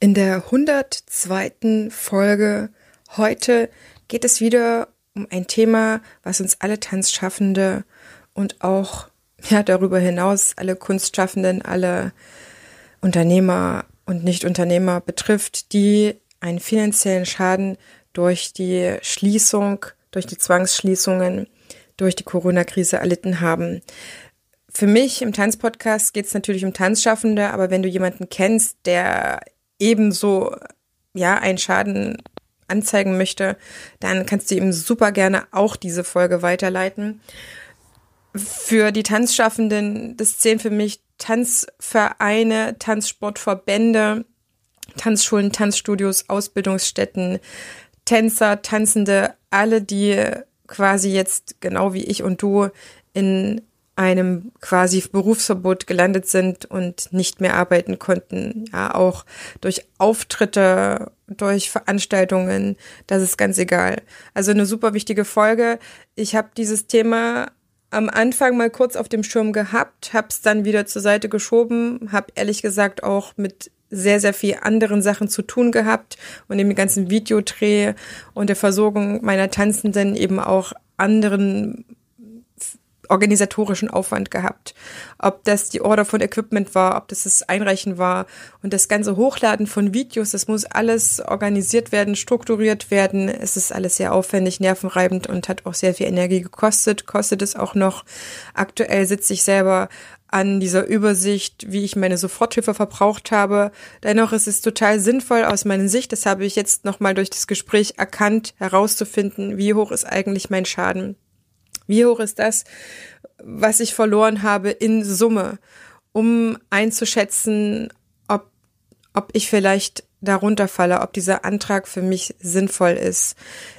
In der 102. Folge heute geht es wieder um ein Thema, was uns alle Tanzschaffende und auch ja, darüber hinaus alle Kunstschaffenden, alle Unternehmer und Nichtunternehmer betrifft, die einen finanziellen Schaden durch die Schließung, durch die Zwangsschließungen, durch die Corona-Krise erlitten haben. Für mich im Tanzpodcast geht es natürlich um Tanzschaffende, aber wenn du jemanden kennst, der ebenso ja einen Schaden anzeigen möchte, dann kannst du ihm super gerne auch diese Folge weiterleiten. Für die Tanzschaffenden, das zählen für mich Tanzvereine, Tanzsportverbände, Tanzschulen, Tanzstudios, Ausbildungsstätten, Tänzer, Tanzende, alle, die quasi jetzt genau wie ich und du in einem quasi Berufsverbot gelandet sind und nicht mehr arbeiten konnten. Ja, auch durch Auftritte, durch Veranstaltungen, das ist ganz egal. Also eine super wichtige Folge. Ich habe dieses Thema am Anfang mal kurz auf dem Schirm gehabt, habe es dann wieder zur Seite geschoben, habe ehrlich gesagt auch mit sehr, sehr viel anderen Sachen zu tun gehabt und dem ganzen Videodreh und der Versorgung meiner Tanzenden eben auch anderen organisatorischen Aufwand gehabt. Ob das die Order von Equipment war, ob das das Einreichen war und das ganze Hochladen von Videos, das muss alles organisiert werden, strukturiert werden. Es ist alles sehr aufwendig, nervenreibend und hat auch sehr viel Energie gekostet, kostet es auch noch. Aktuell sitze ich selber an dieser Übersicht, wie ich meine Soforthilfe verbraucht habe. Dennoch ist es total sinnvoll aus meiner Sicht, das habe ich jetzt nochmal durch das Gespräch erkannt, herauszufinden, wie hoch ist eigentlich mein Schaden. Wie hoch ist das, was ich verloren habe in Summe, um einzuschätzen, ob, ob ich vielleicht darunter falle, ob dieser Antrag für mich sinnvoll ist.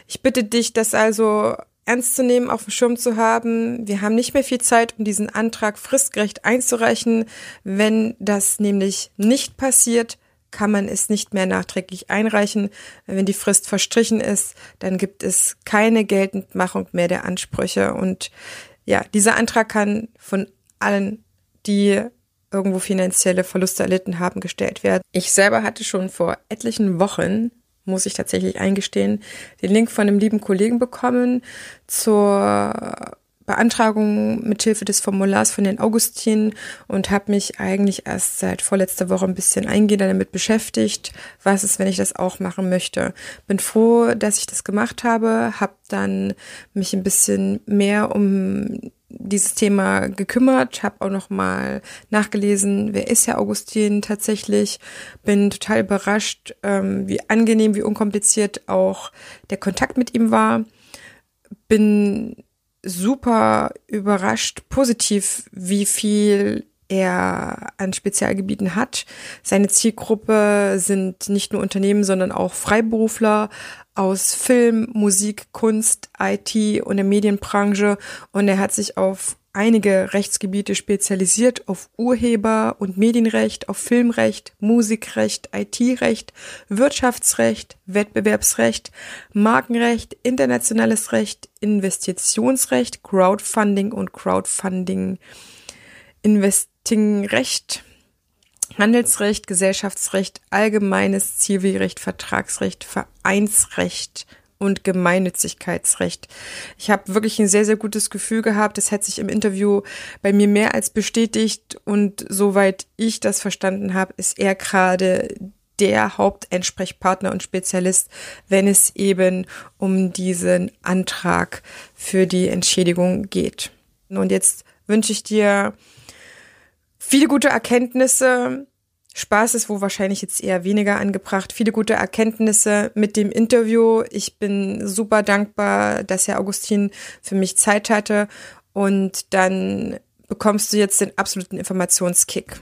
Ich bitte dich, das also ernst zu nehmen, auf dem Schirm zu haben. Wir haben nicht mehr viel Zeit, um diesen Antrag fristgerecht einzureichen. Wenn das nämlich nicht passiert, kann man es nicht mehr nachträglich einreichen. Wenn die Frist verstrichen ist, dann gibt es keine Geltendmachung mehr der Ansprüche. Und ja, dieser Antrag kann von allen, die irgendwo finanzielle Verluste erlitten haben, gestellt werden. Ich selber hatte schon vor etlichen Wochen muss ich tatsächlich eingestehen, den Link von einem lieben Kollegen bekommen zur Beantragung mithilfe des Formulars von den Augustinen und habe mich eigentlich erst seit vorletzter Woche ein bisschen eingehender damit beschäftigt, was ist, wenn ich das auch machen möchte. Bin froh, dass ich das gemacht habe, habe dann mich ein bisschen mehr um dieses Thema gekümmert, habe auch noch mal nachgelesen, wer ist Herr Augustin tatsächlich, bin total überrascht, ähm, wie angenehm, wie unkompliziert auch der Kontakt mit ihm war, bin super überrascht, positiv, wie viel er an Spezialgebieten hat. Seine Zielgruppe sind nicht nur Unternehmen, sondern auch Freiberufler aus Film, Musik, Kunst, IT und der Medienbranche. Und er hat sich auf einige Rechtsgebiete spezialisiert auf Urheber- und Medienrecht, auf Filmrecht, Musikrecht, IT-Recht, Wirtschaftsrecht, Wettbewerbsrecht, Markenrecht, internationales Recht, Investitionsrecht, Crowdfunding und Crowdfunding, Investingrecht, Handelsrecht, Gesellschaftsrecht, allgemeines Zivilrecht, Vertragsrecht, Vereinsrecht, und Gemeinnützigkeitsrecht. Ich habe wirklich ein sehr, sehr gutes Gefühl gehabt. Das hat sich im Interview bei mir mehr als bestätigt und soweit ich das verstanden habe, ist er gerade der Hauptentsprechpartner und Spezialist, wenn es eben um diesen Antrag für die Entschädigung geht. Und jetzt wünsche ich dir viele gute Erkenntnisse, Spaß ist wo wahrscheinlich jetzt eher weniger angebracht. Viele gute Erkenntnisse mit dem Interview. Ich bin super dankbar, dass Herr Augustin für mich Zeit hatte. Und dann bekommst du jetzt den absoluten Informationskick.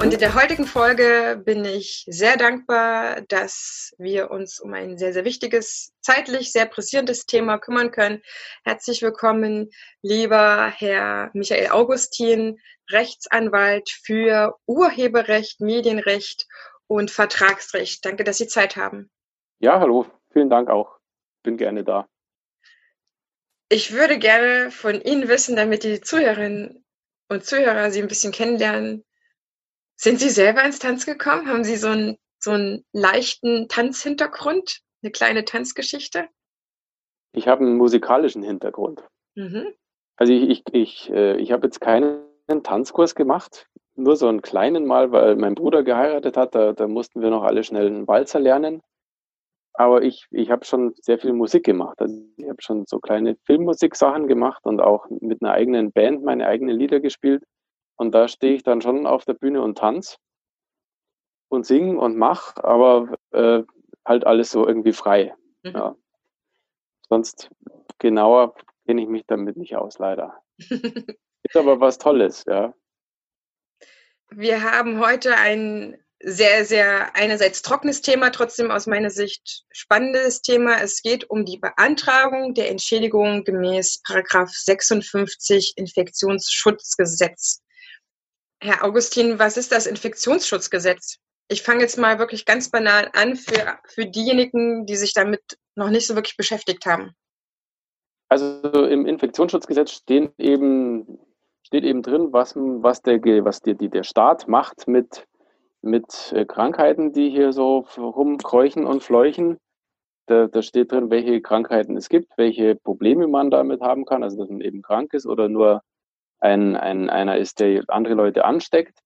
Und in der heutigen Folge bin ich sehr dankbar, dass wir uns um ein sehr, sehr wichtiges, zeitlich sehr pressierendes Thema kümmern können. Herzlich willkommen, lieber Herr Michael Augustin, Rechtsanwalt für Urheberrecht, Medienrecht und Vertragsrecht. Danke, dass Sie Zeit haben. Ja, hallo. Vielen Dank auch. Bin gerne da. Ich würde gerne von Ihnen wissen, damit die Zuhörerinnen und Zuhörer Sie ein bisschen kennenlernen, sind Sie selber ins Tanz gekommen? Haben Sie so einen, so einen leichten Tanzhintergrund? Eine kleine Tanzgeschichte? Ich habe einen musikalischen Hintergrund. Mhm. Also ich, ich, ich, äh, ich habe jetzt keinen Tanzkurs gemacht, nur so einen kleinen mal, weil mein Bruder geheiratet hat. Da, da mussten wir noch alle schnell einen Walzer lernen. Aber ich, ich habe schon sehr viel Musik gemacht. Also ich habe schon so kleine Filmmusik-Sachen gemacht und auch mit einer eigenen Band meine eigenen Lieder gespielt. Und da stehe ich dann schon auf der Bühne und tanz und sing und mach, aber äh, halt alles so irgendwie frei. Mhm. Ja. Sonst genauer kenne ich mich damit nicht aus, leider. Ist aber was Tolles, ja. Wir haben heute ein sehr, sehr einerseits trockenes Thema, trotzdem aus meiner Sicht spannendes Thema. Es geht um die Beantragung der Entschädigung gemäß Paragraph 56 Infektionsschutzgesetz. Herr Augustin, was ist das Infektionsschutzgesetz? Ich fange jetzt mal wirklich ganz banal an für, für diejenigen, die sich damit noch nicht so wirklich beschäftigt haben. Also im Infektionsschutzgesetz stehen eben, steht eben drin, was, was, der, was die der Staat macht mit, mit äh, Krankheiten, die hier so rumkräuchen und fleuchen. Da, da steht drin, welche Krankheiten es gibt, welche Probleme man damit haben kann, also dass man eben krank ist oder nur ein, ein, einer ist, der andere Leute ansteckt.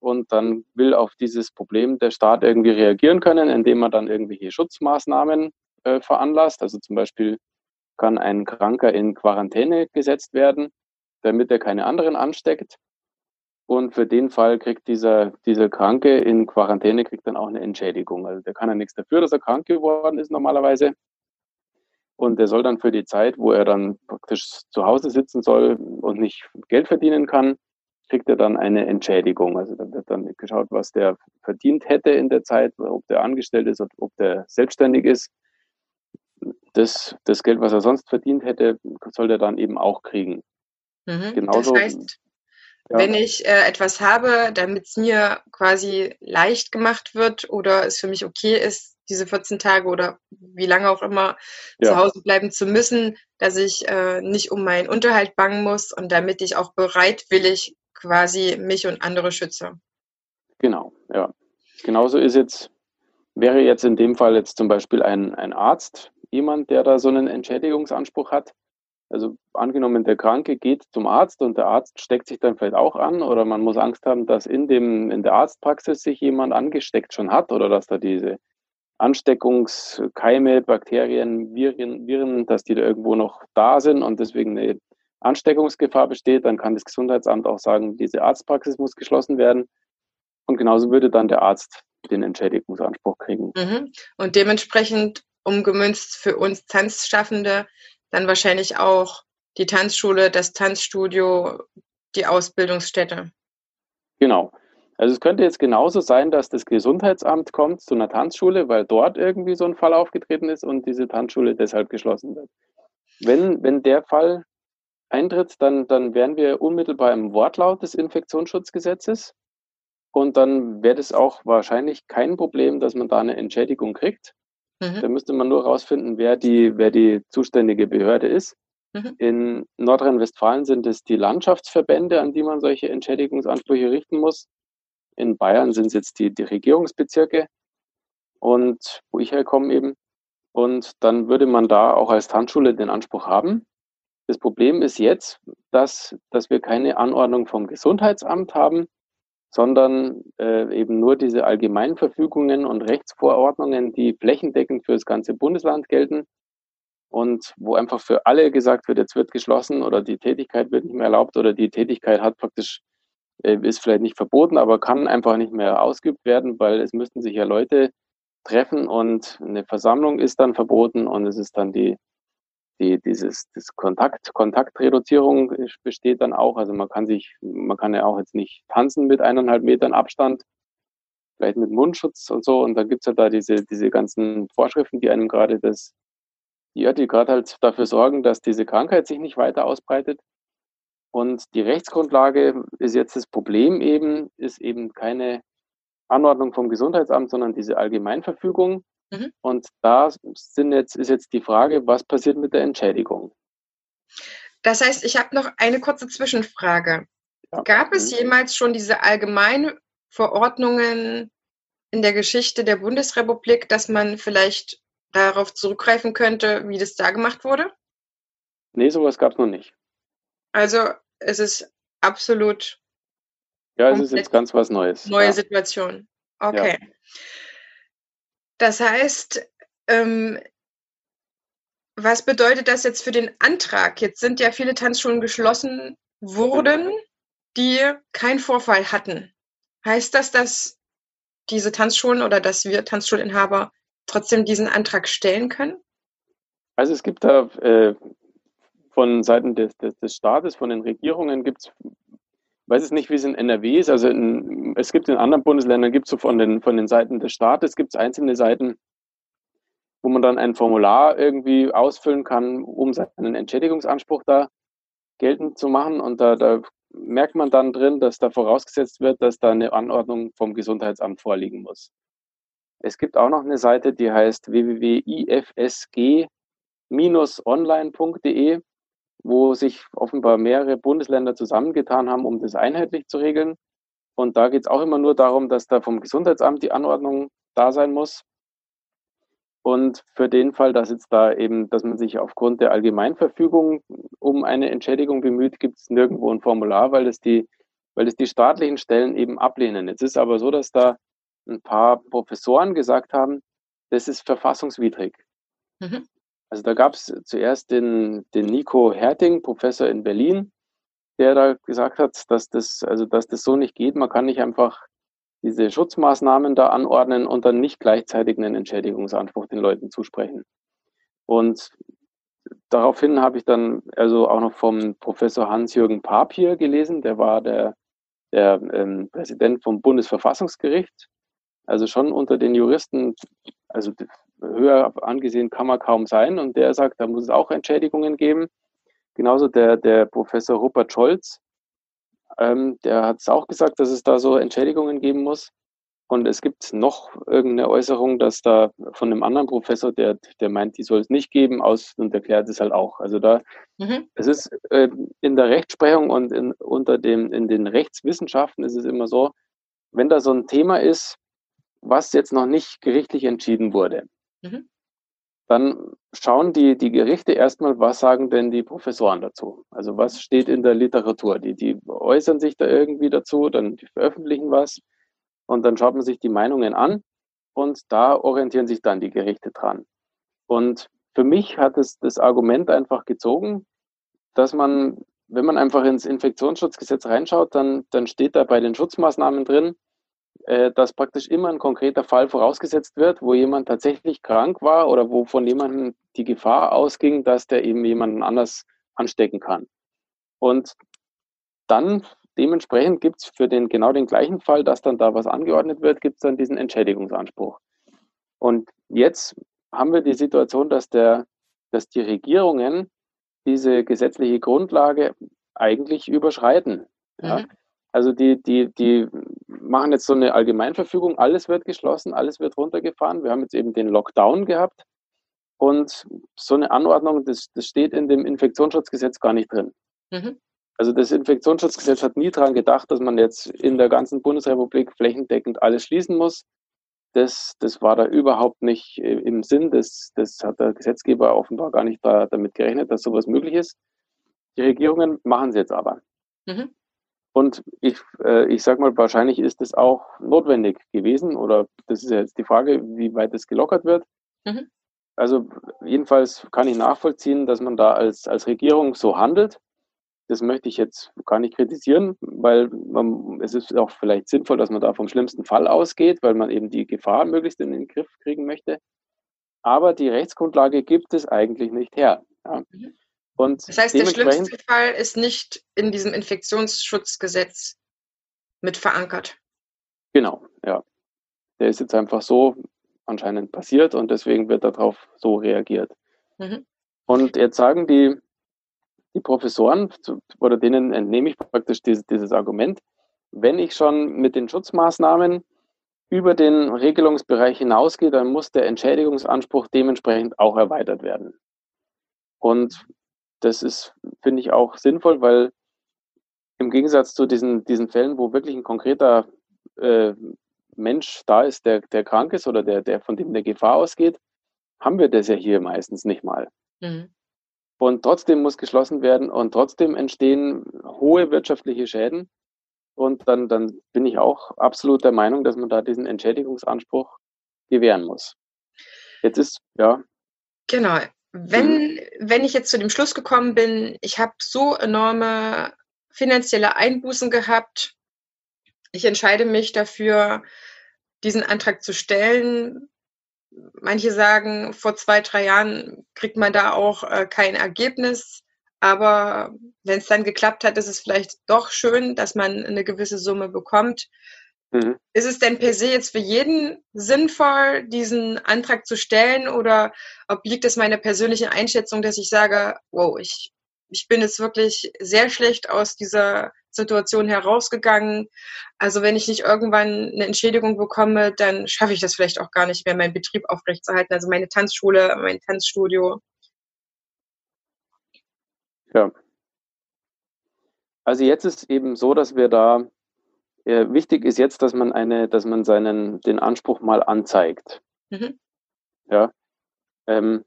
Und dann will auf dieses Problem der Staat irgendwie reagieren können, indem man dann irgendwelche Schutzmaßnahmen äh, veranlasst. Also zum Beispiel kann ein Kranker in Quarantäne gesetzt werden, damit er keine anderen ansteckt. Und für den Fall kriegt dieser, dieser Kranke in Quarantäne kriegt dann auch eine Entschädigung. Also der kann ja nichts dafür, dass er krank geworden ist normalerweise. Und der soll dann für die Zeit, wo er dann praktisch zu Hause sitzen soll und nicht Geld verdienen kann, kriegt er dann eine Entschädigung. Also da wird dann geschaut, was der verdient hätte in der Zeit, ob der angestellt ist, ob der selbstständig ist. Das, das Geld, was er sonst verdient hätte, soll er dann eben auch kriegen. Mhm, Genauso, das heißt, ja. wenn ich äh, etwas habe, damit es mir quasi leicht gemacht wird oder es für mich okay ist, diese 14 Tage oder wie lange auch immer ja. zu Hause bleiben zu müssen, dass ich äh, nicht um meinen Unterhalt bangen muss und damit ich auch bereitwillig quasi mich und andere schütze. Genau, ja. Genauso ist jetzt, wäre jetzt in dem Fall jetzt zum Beispiel ein, ein Arzt, jemand, der da so einen Entschädigungsanspruch hat. Also angenommen, der Kranke geht zum Arzt und der Arzt steckt sich dann vielleicht auch an oder man muss Angst haben, dass in, dem, in der Arztpraxis sich jemand angesteckt schon hat oder dass da diese Ansteckungskeime, Bakterien, Viren, Viren, dass die da irgendwo noch da sind und deswegen eine Ansteckungsgefahr besteht, dann kann das Gesundheitsamt auch sagen, diese Arztpraxis muss geschlossen werden. Und genauso würde dann der Arzt den Entschädigungsanspruch kriegen. Mhm. Und dementsprechend umgemünzt für uns Tanzschaffende dann wahrscheinlich auch die Tanzschule, das Tanzstudio, die Ausbildungsstätte. Genau. Also es könnte jetzt genauso sein, dass das Gesundheitsamt kommt zu einer Tanzschule, weil dort irgendwie so ein Fall aufgetreten ist und diese Tanzschule deshalb geschlossen wird. Wenn, wenn der Fall eintritt, dann, dann wären wir unmittelbar im Wortlaut des Infektionsschutzgesetzes und dann wäre das auch wahrscheinlich kein Problem, dass man da eine Entschädigung kriegt. Mhm. Da müsste man nur herausfinden, wer die, wer die zuständige Behörde ist. Mhm. In Nordrhein-Westfalen sind es die Landschaftsverbände, an die man solche Entschädigungsansprüche richten muss. In Bayern sind es jetzt die, die Regierungsbezirke und wo ich herkomme eben. Und dann würde man da auch als Tanzschule den Anspruch haben. Das Problem ist jetzt, dass, dass wir keine Anordnung vom Gesundheitsamt haben, sondern äh, eben nur diese Allgemeinverfügungen und Rechtsvorordnungen, die flächendeckend für das ganze Bundesland gelten und wo einfach für alle gesagt wird, jetzt wird geschlossen oder die Tätigkeit wird nicht mehr erlaubt oder die Tätigkeit hat praktisch ist vielleicht nicht verboten, aber kann einfach nicht mehr ausgeübt werden, weil es müssten sich ja Leute treffen und eine Versammlung ist dann verboten und es ist dann die, die, dieses das Kontakt, Kontaktreduzierung besteht dann auch. Also man kann sich, man kann ja auch jetzt nicht tanzen mit eineinhalb Metern Abstand, vielleicht mit Mundschutz und so. Und dann gibt's ja da diese, diese ganzen Vorschriften, die einem gerade das, ja, die gerade halt dafür sorgen, dass diese Krankheit sich nicht weiter ausbreitet. Und die Rechtsgrundlage ist jetzt das Problem eben, ist eben keine Anordnung vom Gesundheitsamt, sondern diese Allgemeinverfügung. Mhm. Und da sind jetzt, ist jetzt die Frage, was passiert mit der Entschädigung? Das heißt, ich habe noch eine kurze Zwischenfrage. Ja. Gab es mhm. jemals schon diese allgemeinen Verordnungen in der Geschichte der Bundesrepublik, dass man vielleicht darauf zurückgreifen könnte, wie das da gemacht wurde? Nee, sowas gab es noch nicht. Also es ist absolut. Ja, es ist jetzt ganz was Neues. Neue ja. Situation. Okay. Ja. Das heißt, ähm, was bedeutet das jetzt für den Antrag? Jetzt sind ja viele Tanzschulen geschlossen worden, die keinen Vorfall hatten. Heißt das, dass diese Tanzschulen oder dass wir Tanzschulinhaber trotzdem diesen Antrag stellen können? Also es gibt da äh, von Seiten des, des, des Staates, von den Regierungen gibt es, weiß es nicht, wie es in NRW ist, also in, es gibt in anderen Bundesländern, gibt es so von den, von den Seiten des Staates, gibt es einzelne Seiten, wo man dann ein Formular irgendwie ausfüllen kann, um seinen Entschädigungsanspruch da geltend zu machen. Und da, da merkt man dann drin, dass da vorausgesetzt wird, dass da eine Anordnung vom Gesundheitsamt vorliegen muss. Es gibt auch noch eine Seite, die heißt www.ifsg-online.de wo sich offenbar mehrere Bundesländer zusammengetan haben, um das einheitlich zu regeln. Und da geht es auch immer nur darum, dass da vom Gesundheitsamt die Anordnung da sein muss. Und für den Fall, dass jetzt da eben, dass man sich aufgrund der Allgemeinverfügung um eine Entschädigung bemüht, gibt es nirgendwo ein Formular, weil das die, weil das die staatlichen Stellen eben ablehnen. Jetzt ist aber so, dass da ein paar Professoren gesagt haben, das ist verfassungswidrig. Mhm. Also da gab es zuerst den, den Nico Herting, Professor in Berlin, der da gesagt hat, dass das, also dass das so nicht geht. Man kann nicht einfach diese Schutzmaßnahmen da anordnen und dann nicht gleichzeitig einen Entschädigungsanspruch den Leuten zusprechen. Und daraufhin habe ich dann also auch noch vom Professor Hans-Jürgen Papier gelesen, der war der, der ähm, Präsident vom Bundesverfassungsgericht, also schon unter den Juristen, also höher angesehen kann man kaum sein. Und der sagt, da muss es auch Entschädigungen geben. Genauso der, der Professor Rupert Scholz, ähm, der hat es auch gesagt, dass es da so Entschädigungen geben muss. Und es gibt noch irgendeine Äußerung, dass da von einem anderen Professor, der, der meint, die soll es nicht geben, aus und erklärt es halt auch. Also da, mhm. es ist äh, in der Rechtsprechung und in, unter dem, in den Rechtswissenschaften ist es immer so, wenn da so ein Thema ist, was jetzt noch nicht gerichtlich entschieden wurde, Mhm. Dann schauen die, die Gerichte erstmal, was sagen denn die Professoren dazu? Also was steht in der Literatur? Die, die äußern sich da irgendwie dazu, dann die veröffentlichen was und dann schaut man sich die Meinungen an und da orientieren sich dann die Gerichte dran. Und für mich hat es das Argument einfach gezogen, dass man, wenn man einfach ins Infektionsschutzgesetz reinschaut, dann, dann steht da bei den Schutzmaßnahmen drin, äh, dass praktisch immer ein konkreter Fall vorausgesetzt wird, wo jemand tatsächlich krank war oder wo von jemandem die Gefahr ausging, dass der eben jemanden anders anstecken kann. Und dann dementsprechend gibt es für den genau den gleichen Fall, dass dann da was angeordnet wird, gibt es dann diesen Entschädigungsanspruch. Und jetzt haben wir die Situation, dass, der, dass die Regierungen diese gesetzliche Grundlage eigentlich überschreiten. Ja? Mhm. Also die, die, die machen jetzt so eine Allgemeinverfügung, alles wird geschlossen, alles wird runtergefahren. Wir haben jetzt eben den Lockdown gehabt und so eine Anordnung, das, das steht in dem Infektionsschutzgesetz gar nicht drin. Mhm. Also das Infektionsschutzgesetz hat nie daran gedacht, dass man jetzt in der ganzen Bundesrepublik flächendeckend alles schließen muss. Das, das war da überhaupt nicht äh, im Sinn. Das, das hat der Gesetzgeber offenbar gar nicht da, damit gerechnet, dass sowas möglich ist. Die Regierungen machen es jetzt aber. Mhm. Und ich, äh, ich sage mal, wahrscheinlich ist es auch notwendig gewesen oder das ist ja jetzt die Frage, wie weit es gelockert wird. Mhm. Also jedenfalls kann ich nachvollziehen, dass man da als, als Regierung so handelt. Das möchte ich jetzt gar nicht kritisieren, weil man, es ist auch vielleicht sinnvoll, dass man da vom schlimmsten Fall ausgeht, weil man eben die Gefahr möglichst in den Griff kriegen möchte. Aber die Rechtsgrundlage gibt es eigentlich nicht her. Ja. Mhm. Und das heißt, der schlimmste Fall ist nicht in diesem Infektionsschutzgesetz mit verankert. Genau, ja. Der ist jetzt einfach so anscheinend passiert und deswegen wird darauf so reagiert. Mhm. Und jetzt sagen die, die Professoren, oder denen entnehme ich praktisch dieses, dieses Argument, wenn ich schon mit den Schutzmaßnahmen über den Regelungsbereich hinausgehe, dann muss der Entschädigungsanspruch dementsprechend auch erweitert werden. Und das ist, finde ich, auch sinnvoll, weil im Gegensatz zu diesen, diesen Fällen, wo wirklich ein konkreter äh, Mensch da ist, der, der krank ist oder der, der von dem eine Gefahr ausgeht, haben wir das ja hier meistens nicht mal. Mhm. Und trotzdem muss geschlossen werden und trotzdem entstehen hohe wirtschaftliche Schäden. Und dann, dann bin ich auch absolut der Meinung, dass man da diesen Entschädigungsanspruch gewähren muss. Jetzt ist, ja. Genau. Wenn, mhm. wenn ich jetzt zu dem Schluss gekommen bin, ich habe so enorme finanzielle Einbußen gehabt, ich entscheide mich dafür, diesen Antrag zu stellen. Manche sagen, vor zwei, drei Jahren kriegt man da auch äh, kein Ergebnis. Aber wenn es dann geklappt hat, ist es vielleicht doch schön, dass man eine gewisse Summe bekommt. Mhm. Ist es denn per se jetzt für jeden sinnvoll, diesen Antrag zu stellen oder obliegt es meiner persönlichen Einschätzung, dass ich sage, wow, ich, ich bin jetzt wirklich sehr schlecht aus dieser Situation herausgegangen. Also wenn ich nicht irgendwann eine Entschädigung bekomme, dann schaffe ich das vielleicht auch gar nicht mehr, meinen Betrieb aufrechtzuerhalten. Also meine Tanzschule, mein Tanzstudio. Ja. Also jetzt ist eben so, dass wir da äh, wichtig ist jetzt, dass man eine, dass man seinen den Anspruch mal anzeigt. Mhm. Ja. Ähm,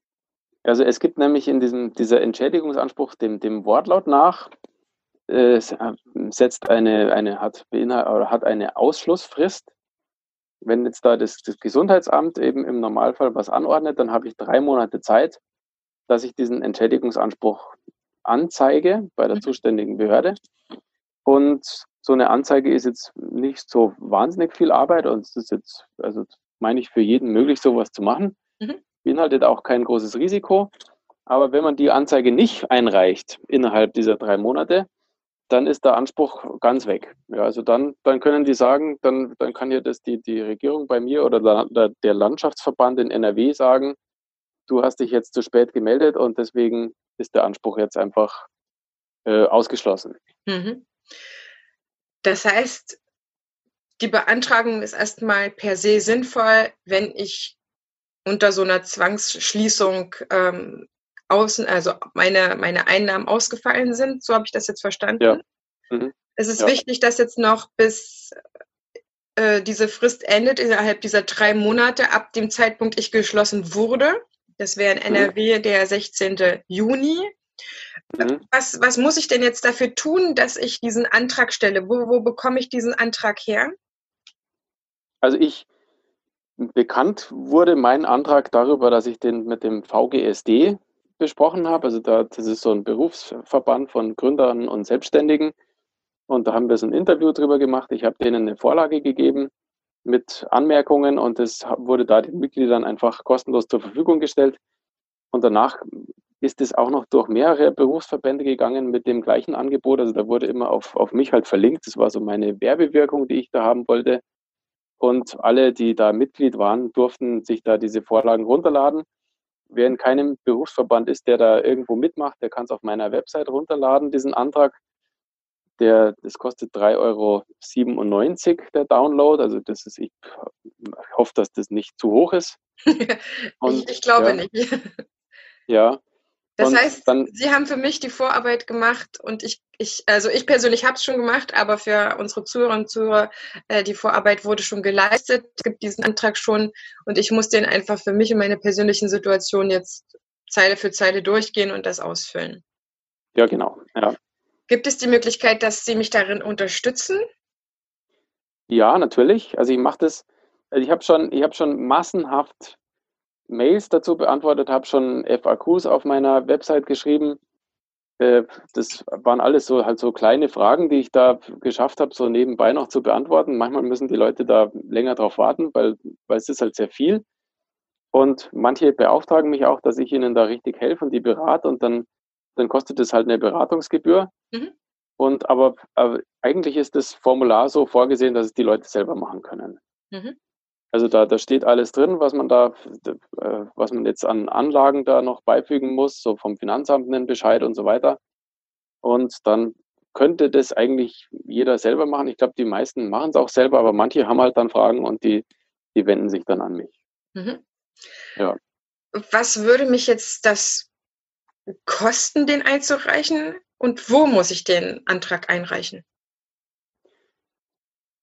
also es gibt nämlich in diesem dieser Entschädigungsanspruch dem, dem Wortlaut nach äh, setzt eine, eine hat, oder hat eine Ausschlussfrist. Wenn jetzt da das, das Gesundheitsamt eben im Normalfall was anordnet, dann habe ich drei Monate Zeit, dass ich diesen Entschädigungsanspruch anzeige bei der mhm. zuständigen Behörde. Und so eine Anzeige ist jetzt nicht so wahnsinnig viel Arbeit und es ist jetzt, also meine ich, für jeden möglich, sowas zu machen. Mhm. Beinhaltet auch kein großes Risiko. Aber wenn man die Anzeige nicht einreicht innerhalb dieser drei Monate, dann ist der Anspruch ganz weg. Ja, also dann, dann können die sagen, dann, dann kann ja das die, die Regierung bei mir oder der Landschaftsverband in NRW sagen, du hast dich jetzt zu spät gemeldet und deswegen ist der Anspruch jetzt einfach äh, ausgeschlossen. Mhm. Das heißt, die Beantragung ist erstmal per se sinnvoll, wenn ich unter so einer Zwangsschließung ähm, außen, also meine, meine Einnahmen ausgefallen sind. So habe ich das jetzt verstanden. Ja. Mhm. Es ist ja. wichtig, dass jetzt noch bis äh, diese Frist endet, innerhalb dieser drei Monate, ab dem Zeitpunkt ich geschlossen wurde. Das wäre in NRW mhm. der 16. Juni. Mhm. Was, was muss ich denn jetzt dafür tun, dass ich diesen Antrag stelle? Wo, wo bekomme ich diesen Antrag her? Also ich, bekannt wurde mein Antrag darüber, dass ich den mit dem VGSD besprochen habe. Also da, das ist so ein Berufsverband von Gründern und Selbstständigen. Und da haben wir so ein Interview drüber gemacht. Ich habe denen eine Vorlage gegeben mit Anmerkungen und das wurde da den Mitgliedern einfach kostenlos zur Verfügung gestellt. Und danach ist es auch noch durch mehrere Berufsverbände gegangen mit dem gleichen Angebot. Also da wurde immer auf, auf mich halt verlinkt. Das war so meine Werbewirkung, die ich da haben wollte. Und alle, die da Mitglied waren, durften sich da diese Vorlagen runterladen. Wer in keinem Berufsverband ist, der da irgendwo mitmacht, der kann es auf meiner Website runterladen, diesen Antrag. Der, das kostet 3,97 Euro der Download. Also das ist, ich hoffe, dass das nicht zu hoch ist. Und, ich, ich, glaube ja, nicht. Ja, das und heißt, dann, Sie haben für mich die Vorarbeit gemacht und ich, ich also ich persönlich habe es schon gemacht, aber für unsere Zuhörer und Zuhörer, äh, die Vorarbeit wurde schon geleistet. Es gibt diesen Antrag schon und ich muss den einfach für mich in meiner persönlichen Situation jetzt Zeile für Zeile durchgehen und das ausfüllen. Ja, genau. Ja. Gibt es die Möglichkeit, dass Sie mich darin unterstützen? Ja, natürlich. Also ich mache das, also ich habe schon, ich habe schon massenhaft Mails dazu beantwortet, habe schon FAQs auf meiner Website geschrieben. Äh, das waren alles so halt so kleine Fragen, die ich da geschafft habe, so nebenbei noch zu beantworten. Manchmal müssen die Leute da länger drauf warten, weil, weil es ist halt sehr viel. Und manche beauftragen mich auch, dass ich ihnen da richtig helfe und die berate und dann, dann kostet es halt eine Beratungsgebühr. Mhm. Und aber, aber, eigentlich ist das Formular so vorgesehen, dass es die Leute selber machen können. Mhm. Also da, da steht alles drin, was man da, äh, was man jetzt an Anlagen da noch beifügen muss, so vom Finanzamt einen Bescheid und so weiter. Und dann könnte das eigentlich jeder selber machen. Ich glaube, die meisten machen es auch selber, aber manche haben halt dann Fragen und die, die wenden sich dann an mich. Mhm. Ja. Was würde mich jetzt das kosten, den einzureichen? Und wo muss ich den Antrag einreichen?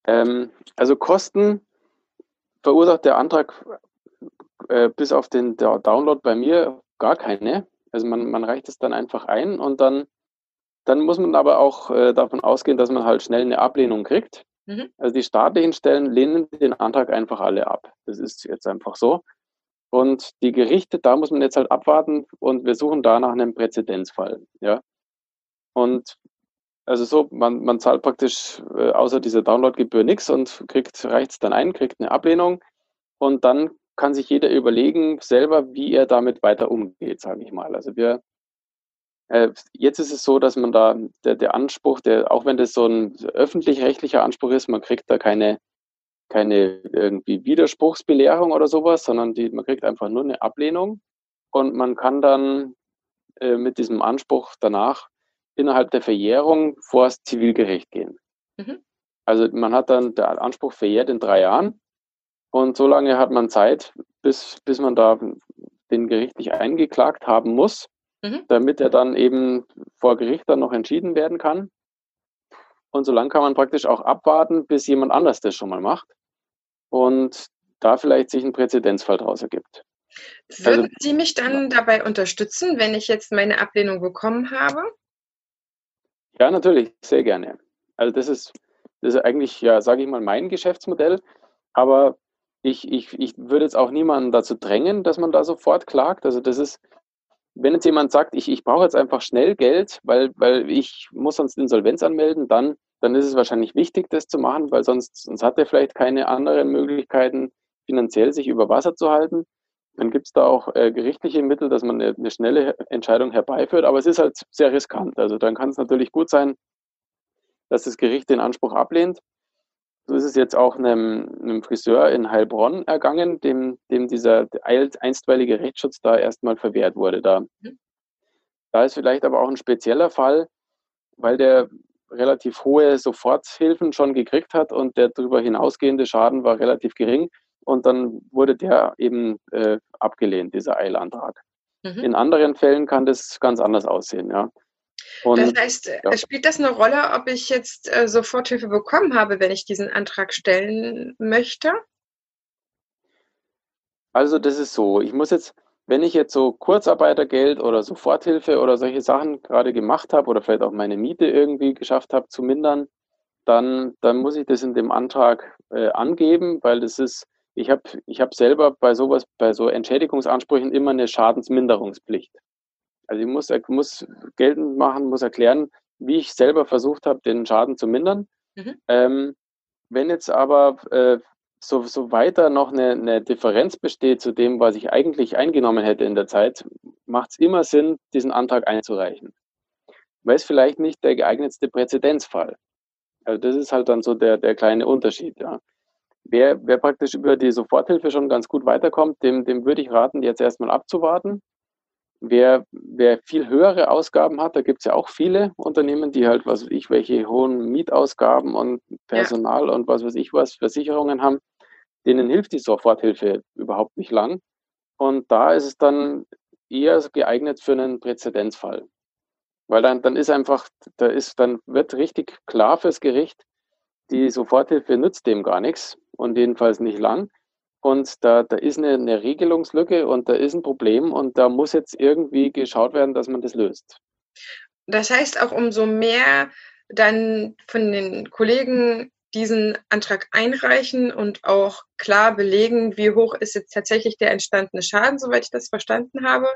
Ähm, also Kosten verursacht der Antrag äh, bis auf den Download bei mir gar keine. Also man, man reicht es dann einfach ein und dann, dann muss man aber auch äh, davon ausgehen, dass man halt schnell eine Ablehnung kriegt. Mhm. Also die staatlichen Stellen lehnen den Antrag einfach alle ab. Das ist jetzt einfach so. Und die Gerichte, da muss man jetzt halt abwarten und wir suchen da nach einem Präzedenzfall. Ja. Und also so, man, man zahlt praktisch äh, außer dieser Downloadgebühr nichts und kriegt, reicht es dann ein, kriegt eine Ablehnung und dann kann sich jeder überlegen selber, wie er damit weiter umgeht, sage ich mal. Also wir äh, jetzt ist es so, dass man da der, der Anspruch, der, auch wenn das so ein öffentlich-rechtlicher Anspruch ist, man kriegt da keine, keine irgendwie Widerspruchsbelehrung oder sowas, sondern die, man kriegt einfach nur eine Ablehnung und man kann dann äh, mit diesem Anspruch danach innerhalb der Verjährung vor das Zivilgericht gehen. Mhm. Also man hat dann, der Anspruch verjährt in drei Jahren und so lange hat man Zeit, bis, bis man da den gerichtlich eingeklagt haben muss, mhm. damit er dann eben vor Gericht dann noch entschieden werden kann. Und so lange kann man praktisch auch abwarten, bis jemand anders das schon mal macht und da vielleicht sich ein Präzedenzfall daraus ergibt. Würden also, Sie mich dann ja. dabei unterstützen, wenn ich jetzt meine Ablehnung bekommen habe? Ja, natürlich, sehr gerne. Also das ist, das ist eigentlich, ja, sage ich mal, mein Geschäftsmodell. Aber ich, ich, ich würde jetzt auch niemanden dazu drängen, dass man da sofort klagt. Also das ist, wenn jetzt jemand sagt, ich, ich brauche jetzt einfach schnell Geld, weil, weil ich muss sonst Insolvenz anmelden, dann, dann ist es wahrscheinlich wichtig, das zu machen, weil sonst, sonst hat er vielleicht keine anderen Möglichkeiten, finanziell sich über Wasser zu halten. Dann gibt es da auch äh, gerichtliche Mittel, dass man eine, eine, schnelle Entscheidung herbeiführt, aber es ist halt sehr riskant. Also dann kann es natürlich gut sein, dass das Gericht den Anspruch ablehnt. So ist es jetzt auch einem, einem Friseur in Heilbronn ergangen, dem, dem dieser einstweilige Rechtsschutz da erstmal verwehrt wurde. Da, mhm. da ist vielleicht aber auch ein spezieller Fall, weil der relativ hohe Soforthilfen schon gekriegt hat und der darüber hinausgehende Schaden war relativ gering und dann wurde der eben äh, abgelehnt, dieser Eilantrag. Mhm. In anderen Fällen kann das ganz anders aussehen, ja. Und, das heißt, ja. spielt das eine Rolle, ob ich jetzt äh, Soforthilfe bekommen habe, wenn ich diesen Antrag stellen möchte? Also das ist so, ich muss jetzt, wenn ich jetzt so Kurzarbeitergeld oder Soforthilfe oder solche Sachen gerade gemacht habe oder vielleicht auch meine Miete irgendwie geschafft habe zu mindern, dann, dann muss ich das in dem Antrag äh, angeben, weil das ist ich habe ich hab selber bei sowas, bei so Entschädigungsansprüchen immer eine Schadensminderungspflicht. Also ich muss, muss geltend machen, muss erklären, wie ich selber versucht habe, den Schaden zu mindern. Mhm. Ähm, wenn jetzt aber äh, so, so weiter noch eine, eine Differenz besteht zu dem, was ich eigentlich eingenommen hätte in der Zeit, macht es immer Sinn, diesen Antrag einzureichen. Weil es vielleicht nicht der geeignetste Präzedenzfall. Also das ist halt dann so der, der kleine Unterschied. Ja. Wer, wer praktisch über die Soforthilfe schon ganz gut weiterkommt, dem, dem würde ich raten, jetzt erstmal abzuwarten. Wer, wer viel höhere Ausgaben hat, da gibt es ja auch viele Unternehmen, die halt, was weiß ich, welche hohen Mietausgaben und Personal ja. und was weiß ich was, Versicherungen haben, denen hilft die Soforthilfe überhaupt nicht lang. Und da ist es dann eher geeignet für einen Präzedenzfall. Weil dann, dann ist einfach, da ist, dann wird richtig klar fürs Gericht, die Soforthilfe nützt dem gar nichts und jedenfalls nicht lang. Und da, da ist eine, eine Regelungslücke und da ist ein Problem und da muss jetzt irgendwie geschaut werden, dass man das löst. Das heißt auch umso mehr dann von den Kollegen diesen Antrag einreichen und auch klar belegen, wie hoch ist jetzt tatsächlich der entstandene Schaden, soweit ich das verstanden habe,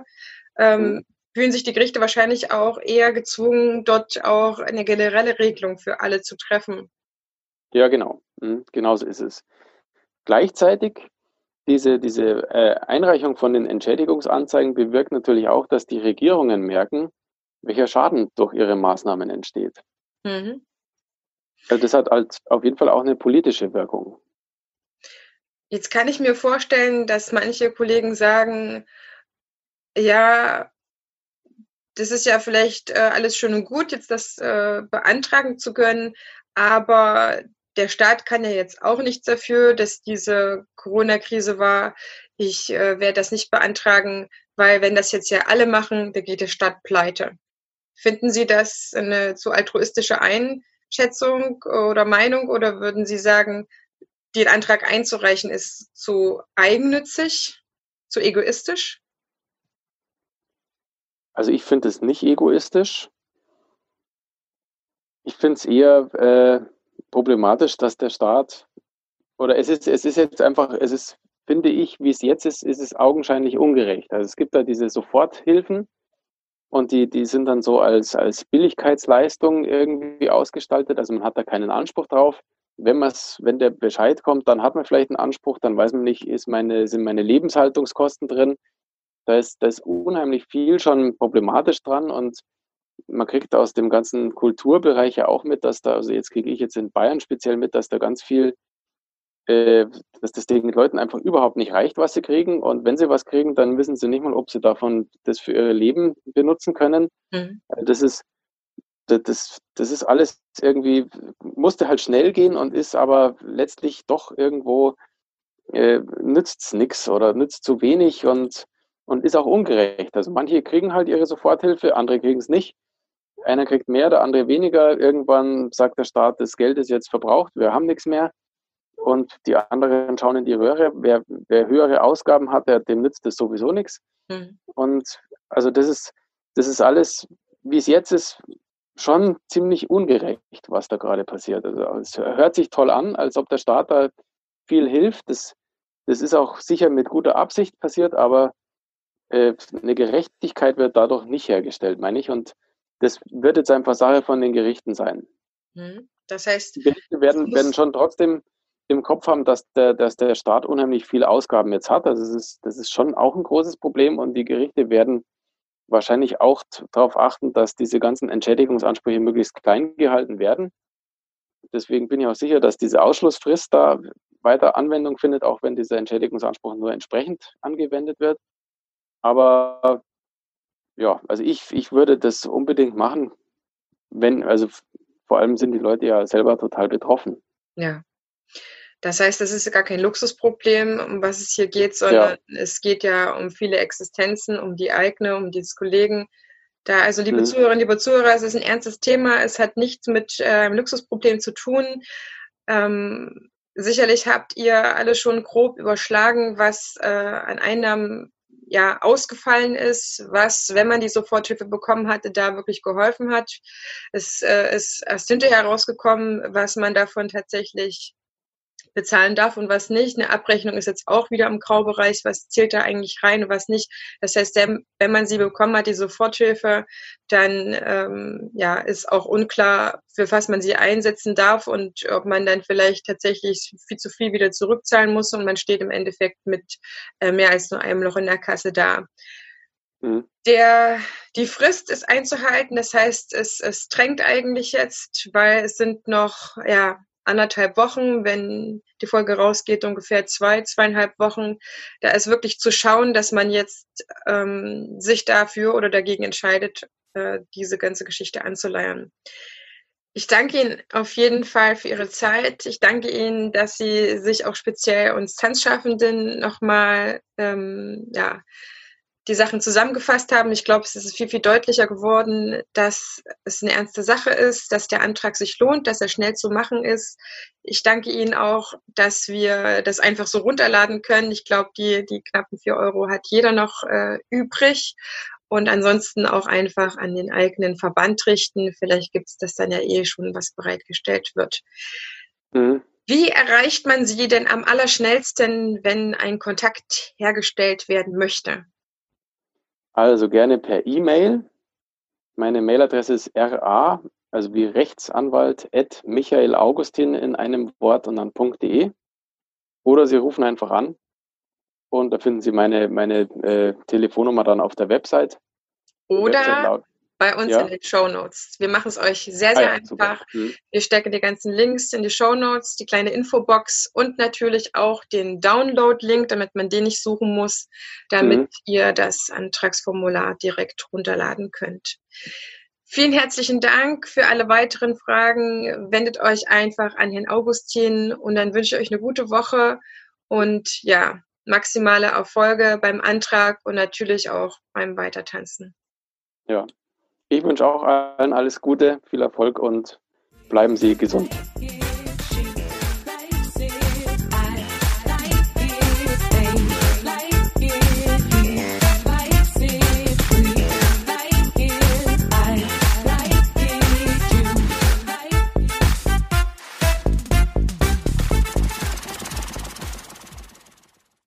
ähm, mhm. fühlen sich die Gerichte wahrscheinlich auch eher gezwungen, dort auch eine generelle Regelung für alle zu treffen. Ja, genau. Mhm, genauso ist es. Gleichzeitig diese, diese äh, Einreichung von den Entschädigungsanzeigen bewirkt natürlich auch, dass die Regierungen merken, welcher Schaden durch ihre Maßnahmen entsteht. Mhm. Also das hat halt auf jeden Fall auch eine politische Wirkung. Jetzt kann ich mir vorstellen, dass manche Kollegen sagen, ja, das ist ja vielleicht äh, alles schön und gut, jetzt das äh, beantragen zu können, aber der Staat kann ja jetzt auch nichts dafür, dass diese Corona-Krise war. Ich äh, werde das nicht beantragen, weil wenn das jetzt ja alle machen, dann geht der Staat pleite. Finden Sie das eine zu altruistische Einschätzung oder Meinung oder würden Sie sagen, den Antrag einzureichen ist zu eigennützig, zu egoistisch? Also ich finde es nicht egoistisch. Ich finde es eher äh, problematisch, dass der Staat oder es ist, es ist jetzt einfach, es ist, finde ich, wie es jetzt ist, ist es augenscheinlich ungerecht. Also es gibt da diese Soforthilfen, und die, die sind dann so als, als Billigkeitsleistung irgendwie ausgestaltet. Also man hat da keinen Anspruch drauf. Wenn, wenn der Bescheid kommt, dann hat man vielleicht einen Anspruch, dann weiß man nicht, ist meine, sind meine Lebenshaltungskosten drin. Da ist, da ist unheimlich viel schon problematisch dran und man kriegt aus dem ganzen Kulturbereich ja auch mit, dass da, also jetzt kriege ich jetzt in Bayern speziell mit, dass da ganz viel äh, dass das den Leuten einfach überhaupt nicht reicht, was sie kriegen. Und wenn sie was kriegen, dann wissen sie nicht mal, ob sie davon das für ihr Leben benutzen können. Mhm. Äh, das ist das, das ist alles irgendwie, musste halt schnell gehen und ist aber letztlich doch irgendwo, äh, nützt es nichts oder nützt zu wenig und, und ist auch ungerecht. Also manche kriegen halt ihre Soforthilfe, andere kriegen es nicht. Einer kriegt mehr, der andere weniger. Irgendwann sagt der Staat, das Geld ist jetzt verbraucht, wir haben nichts mehr und die anderen schauen in die Röhre. Wer, wer höhere Ausgaben hat, der, dem nützt das sowieso nichts. Mhm. Und also das ist, das ist alles, wie es jetzt ist, schon ziemlich ungerecht, was da gerade passiert. Also es hört sich toll an, als ob der Staat da viel hilft. Das, das ist auch sicher mit guter Absicht passiert, aber äh, eine Gerechtigkeit wird dadurch nicht hergestellt, meine ich. Und das wird jetzt einfach Sache von den Gerichten sein. Mhm. Das heißt, die Gerichte werden, werden schon trotzdem im Kopf haben, dass der, dass der Staat unheimlich viele Ausgaben jetzt hat. Also das ist, das ist schon auch ein großes Problem und die Gerichte werden wahrscheinlich auch darauf achten, dass diese ganzen Entschädigungsansprüche möglichst klein gehalten werden. Deswegen bin ich auch sicher, dass diese Ausschlussfrist da weiter Anwendung findet, auch wenn dieser Entschädigungsanspruch nur entsprechend angewendet wird. Aber ja, also ich, ich würde das unbedingt machen, wenn, also vor allem sind die Leute ja selber total betroffen. Ja, das heißt, es ist gar kein Luxusproblem, um was es hier geht, sondern ja. es geht ja um viele Existenzen, um die eigene, um die des Kollegen. Da, also liebe mhm. Zuhörerinnen, liebe Zuhörer, es ist ein ernstes Thema. Es hat nichts mit einem äh, Luxusproblem zu tun. Ähm, sicherlich habt ihr alle schon grob überschlagen, was äh, an Einnahmen ja ausgefallen ist, was, wenn man die Soforthilfe bekommen hatte, da wirklich geholfen hat. Es äh, ist erst hinterher rausgekommen, was man davon tatsächlich bezahlen darf und was nicht. Eine Abrechnung ist jetzt auch wieder im Graubereich, was zählt da eigentlich rein und was nicht. Das heißt, wenn man sie bekommen hat, die Soforthilfe, dann ähm, ja, ist auch unklar, für was man sie einsetzen darf und ob man dann vielleicht tatsächlich viel zu viel wieder zurückzahlen muss und man steht im Endeffekt mit äh, mehr als nur einem Loch in der Kasse da. Mhm. Der, die Frist ist einzuhalten, das heißt, es, es drängt eigentlich jetzt, weil es sind noch ja, anderthalb Wochen, wenn die Folge rausgeht, ungefähr zwei, zweieinhalb Wochen. Da ist wirklich zu schauen, dass man jetzt ähm, sich dafür oder dagegen entscheidet, äh, diese ganze Geschichte anzuleiern. Ich danke Ihnen auf jeden Fall für Ihre Zeit. Ich danke Ihnen, dass Sie sich auch speziell uns Tanzschaffenden nochmal ähm, ja, die Sachen zusammengefasst haben. Ich glaube, es ist viel, viel deutlicher geworden, dass es eine ernste Sache ist, dass der Antrag sich lohnt, dass er schnell zu machen ist. Ich danke Ihnen auch, dass wir das einfach so runterladen können. Ich glaube, die, die knappen vier Euro hat jeder noch äh, übrig. Und ansonsten auch einfach an den eigenen Verband richten. Vielleicht gibt es das dann ja eh schon, was bereitgestellt wird. Mhm. Wie erreicht man Sie denn am allerschnellsten, wenn ein Kontakt hergestellt werden möchte? Also gerne per E-Mail. Meine Mailadresse ist ra, also wie Rechtsanwalt, at Michael Augustin in einem Wort und dann .de. Oder Sie rufen einfach an. Und da finden Sie meine, meine äh, Telefonnummer dann auf der Website. Oder bei uns ja. in den Show Notes. Wir machen es euch sehr, sehr ah, ja, einfach. Mhm. Wir stecken die ganzen Links in die Show Notes, die kleine Infobox und natürlich auch den Download-Link, damit man den nicht suchen muss, damit mhm. ihr das Antragsformular direkt runterladen könnt. Vielen herzlichen Dank für alle weiteren Fragen. Wendet euch einfach an Herrn Augustin und dann wünsche ich euch eine gute Woche und ja, maximale Erfolge beim Antrag und natürlich auch beim Weitertanzen. Ja, ich wünsche auch allen alles Gute, viel Erfolg und bleiben Sie gesund.